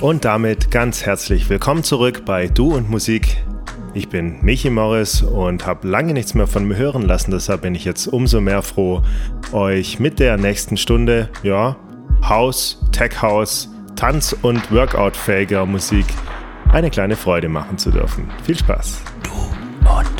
Und damit ganz herzlich willkommen zurück bei Du und Musik. Ich bin Michi Morris und habe lange nichts mehr von mir hören lassen, deshalb bin ich jetzt umso mehr froh, euch mit der nächsten Stunde, ja, House, Tech House, Tanz- und Workout-fähiger Musik eine kleine Freude machen zu dürfen. Viel Spaß! Du und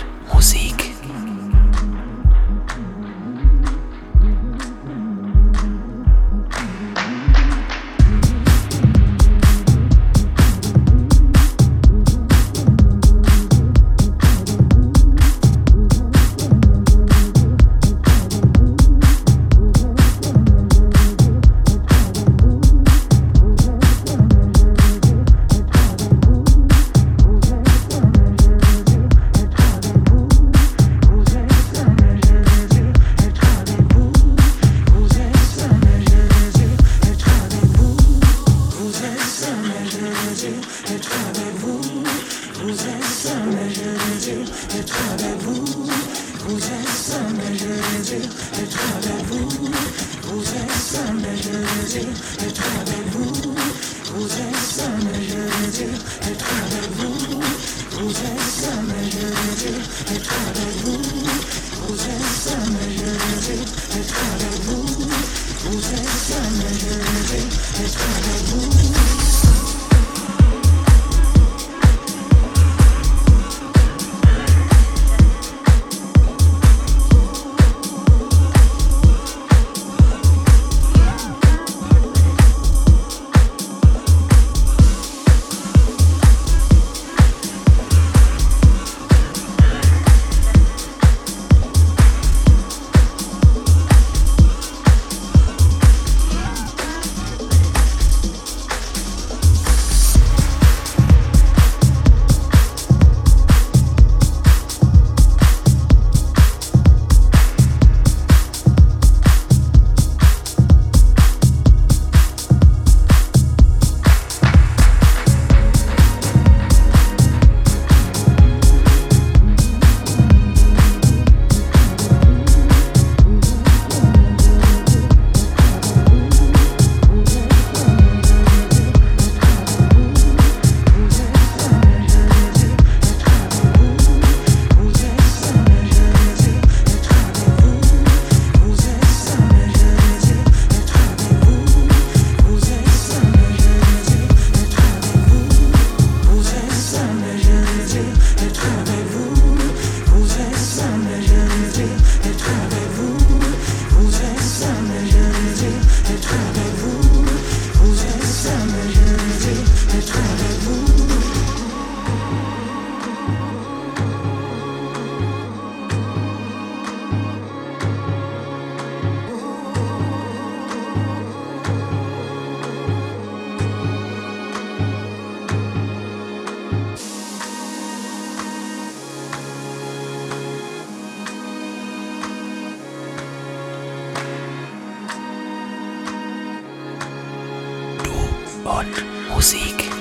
Lissabon. Musik.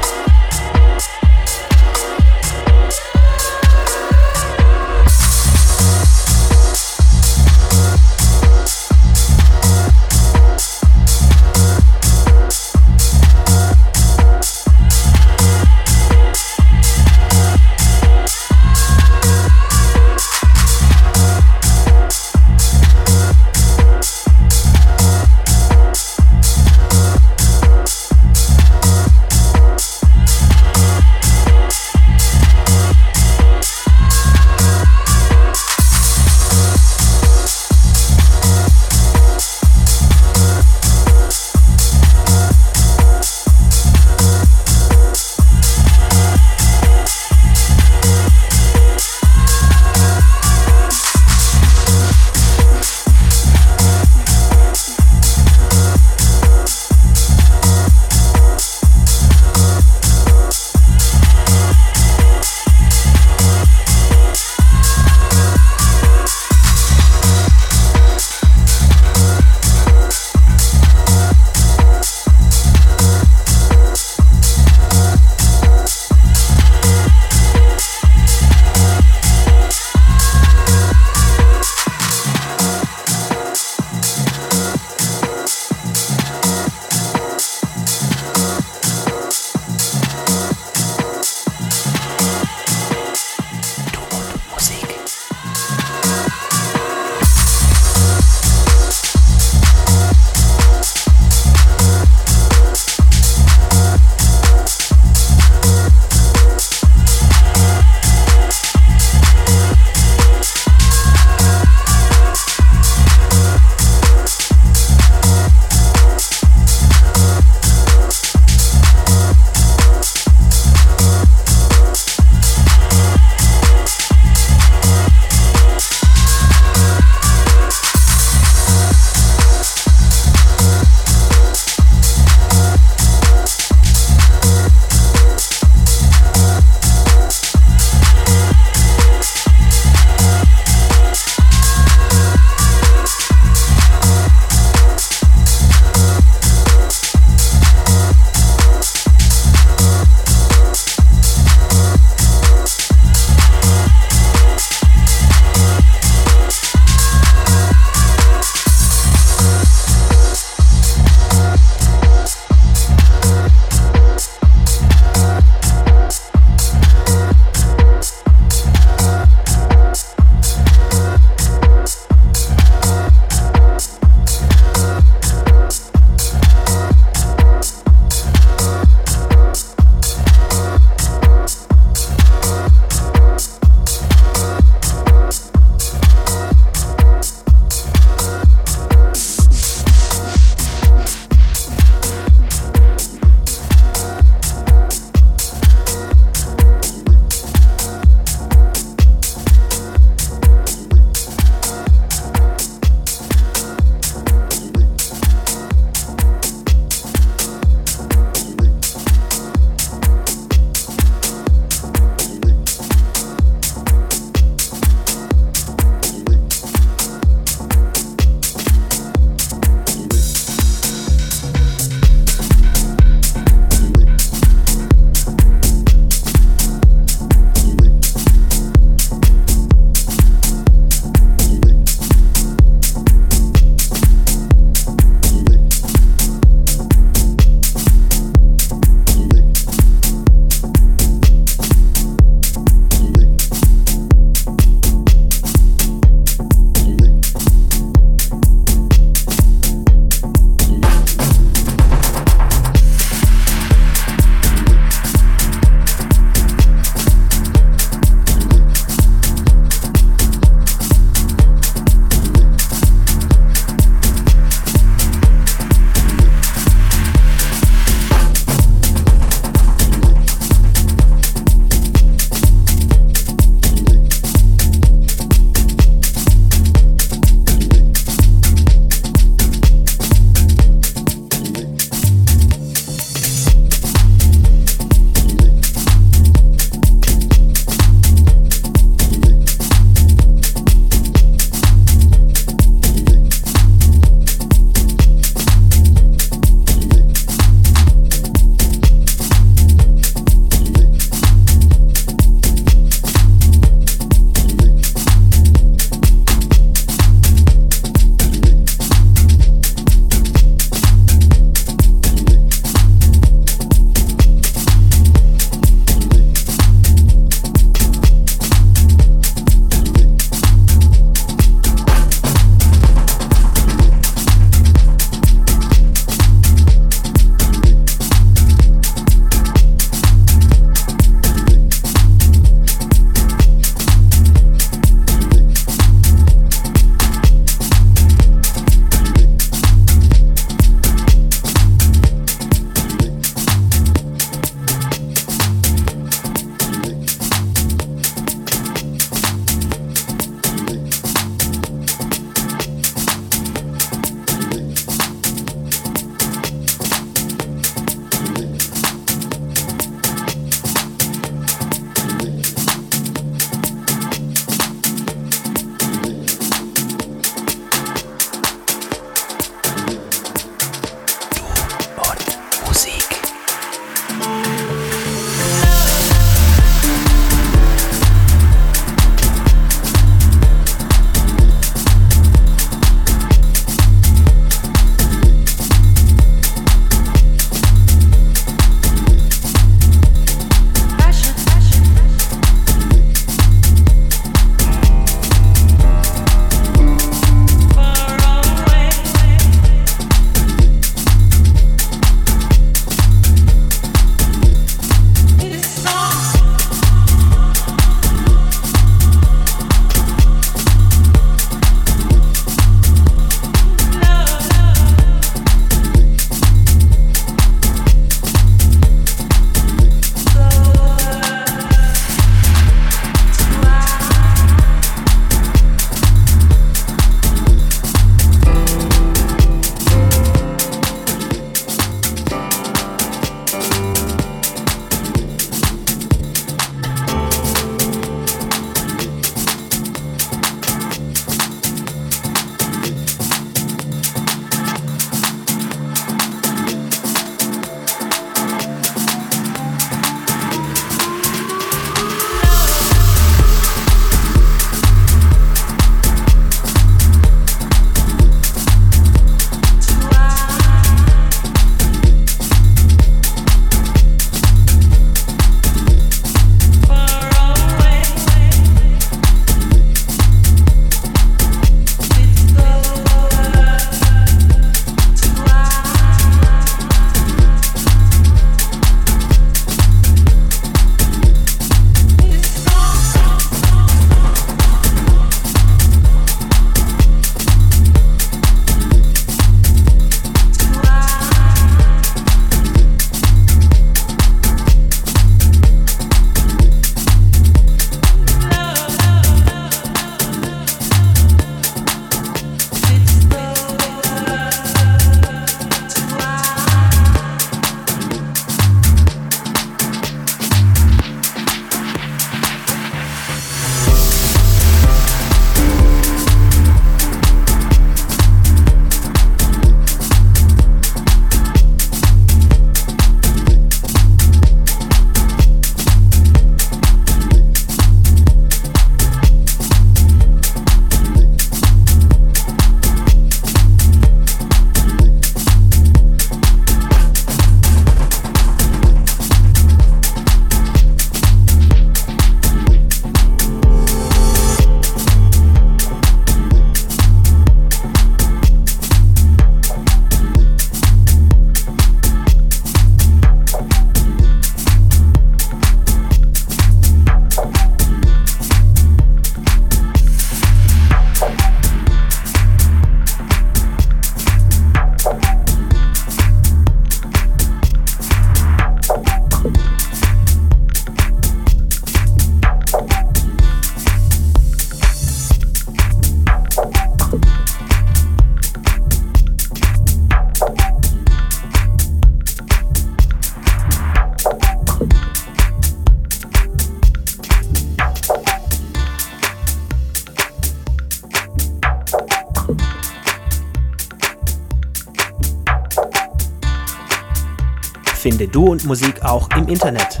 Musik auch im Internet.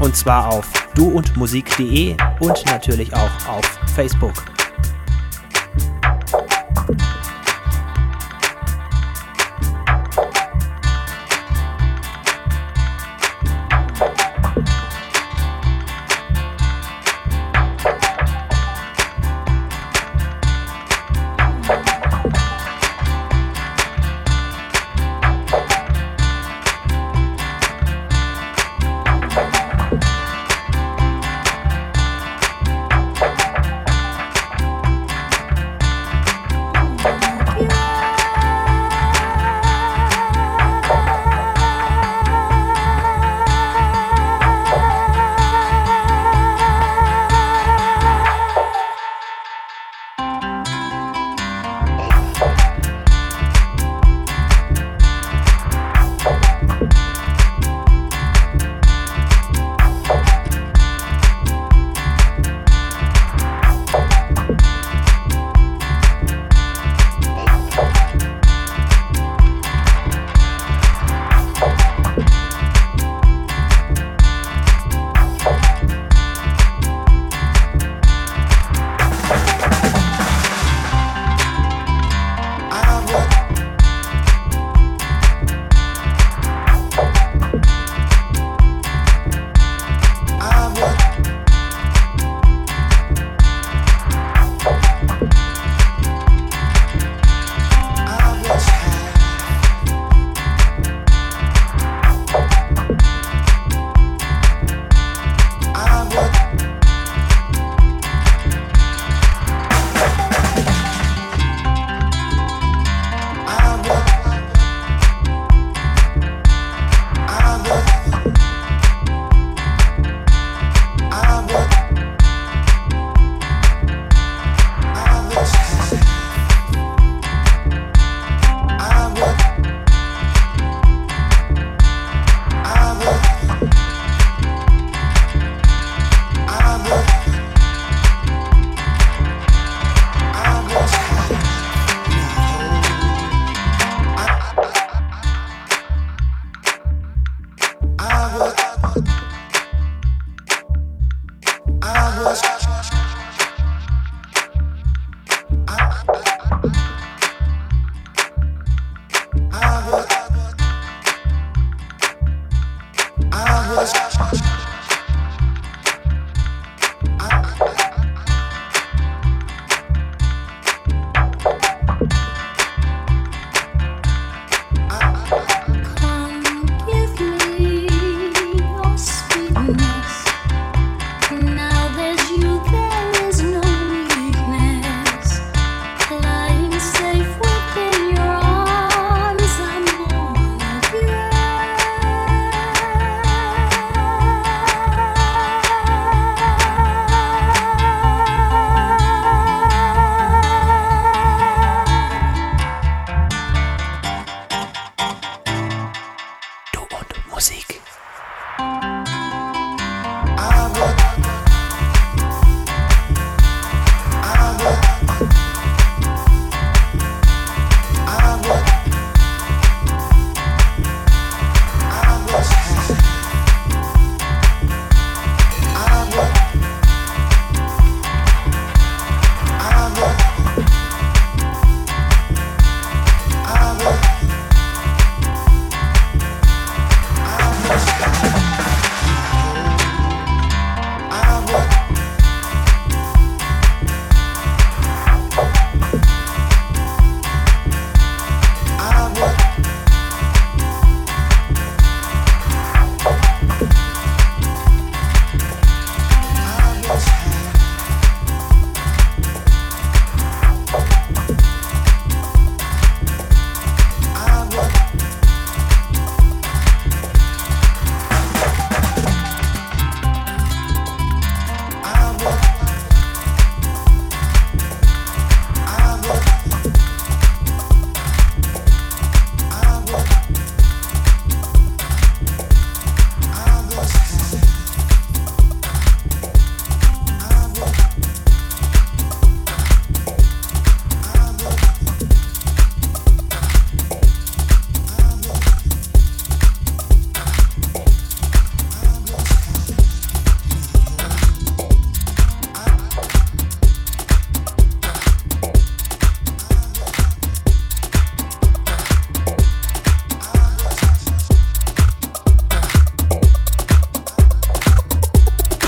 Und zwar auf duundmusik.de und natürlich auch auf Facebook.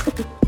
you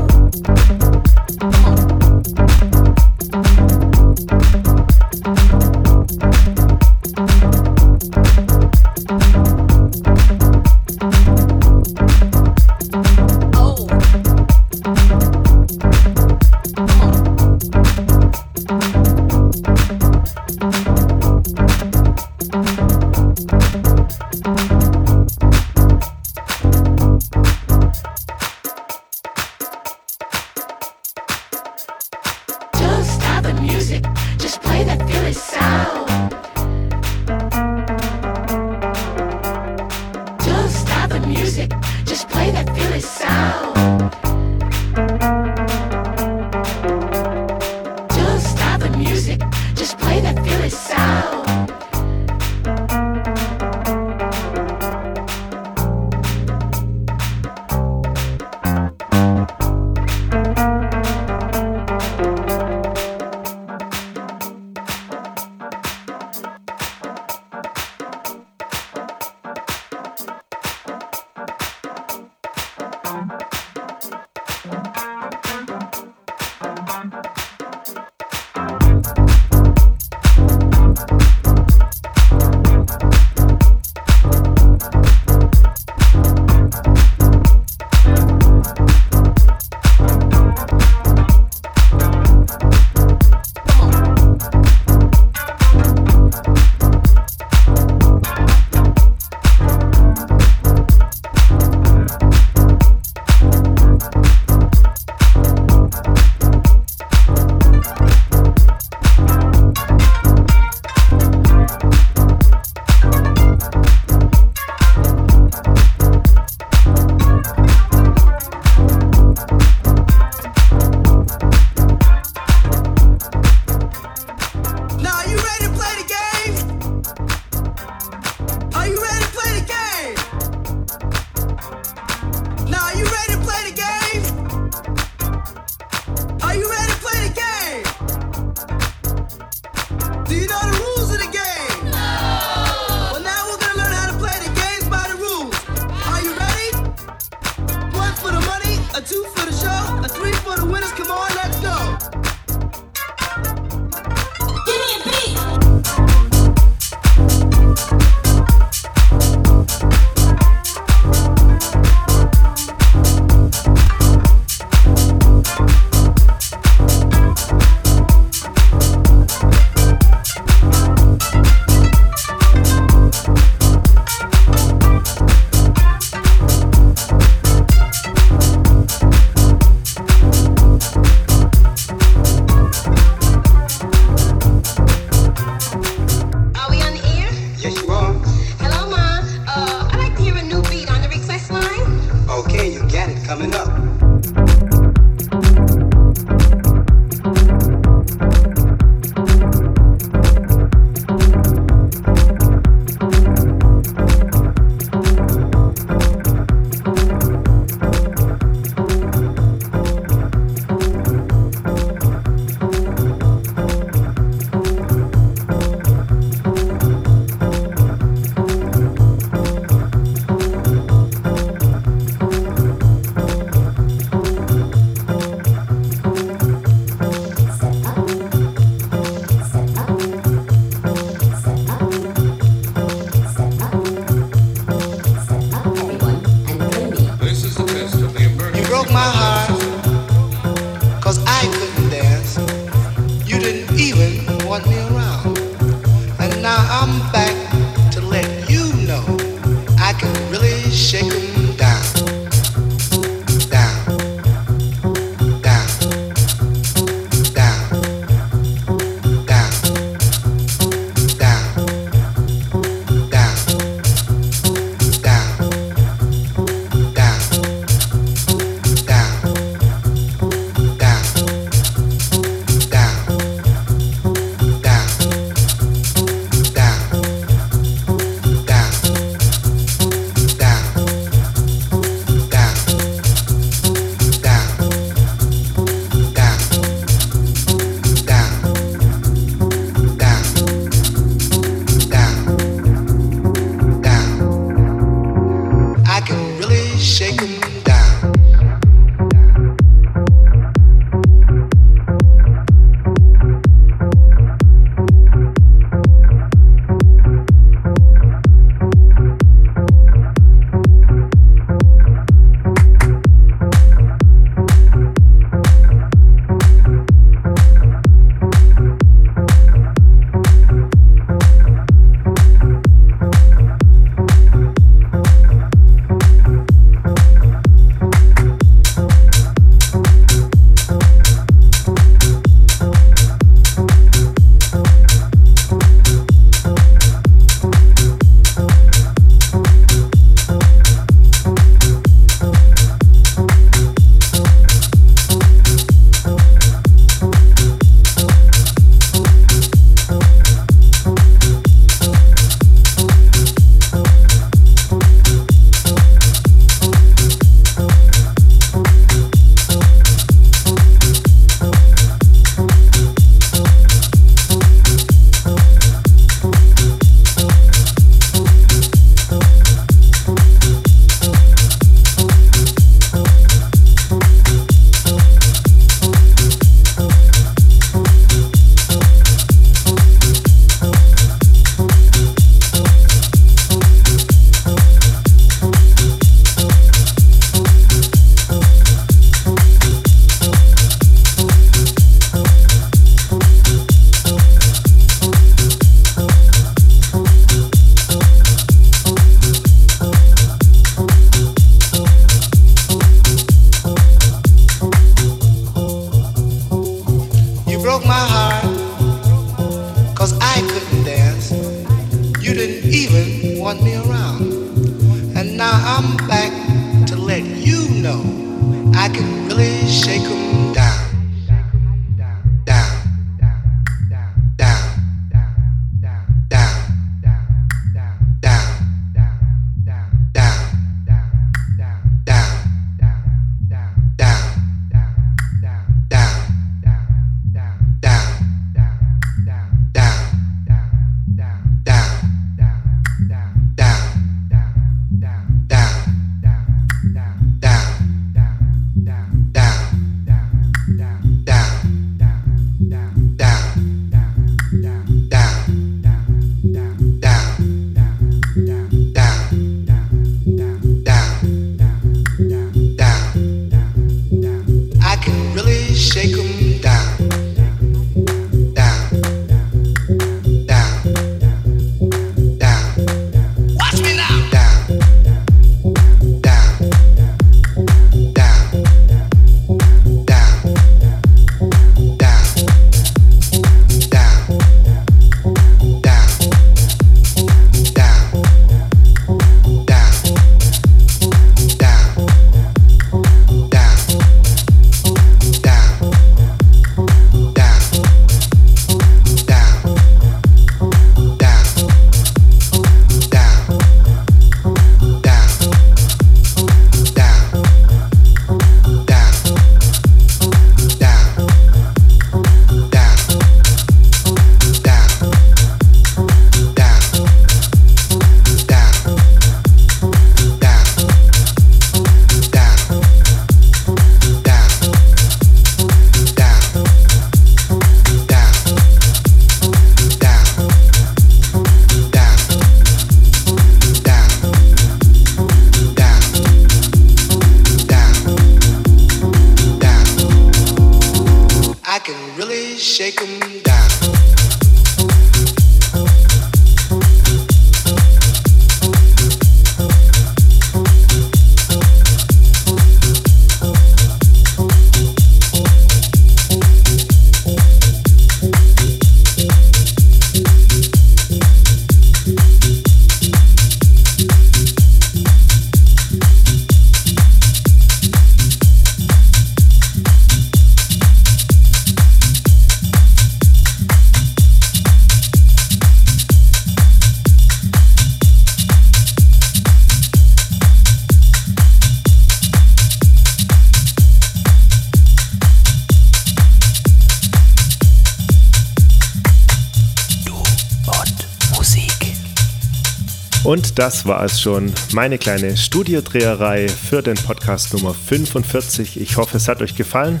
Das war es schon, meine kleine Studiodreherei für den Podcast Nummer 45. Ich hoffe, es hat euch gefallen.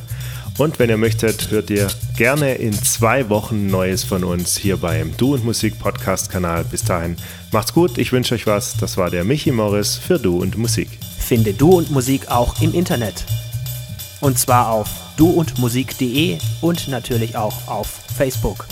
Und wenn ihr möchtet, hört ihr gerne in zwei Wochen Neues von uns hier beim Du und Musik Podcast Kanal. Bis dahin, macht's gut, ich wünsche euch was. Das war der Michi Morris für Du und Musik. Finde Du und Musik auch im Internet. Und zwar auf duundmusik.de und natürlich auch auf Facebook.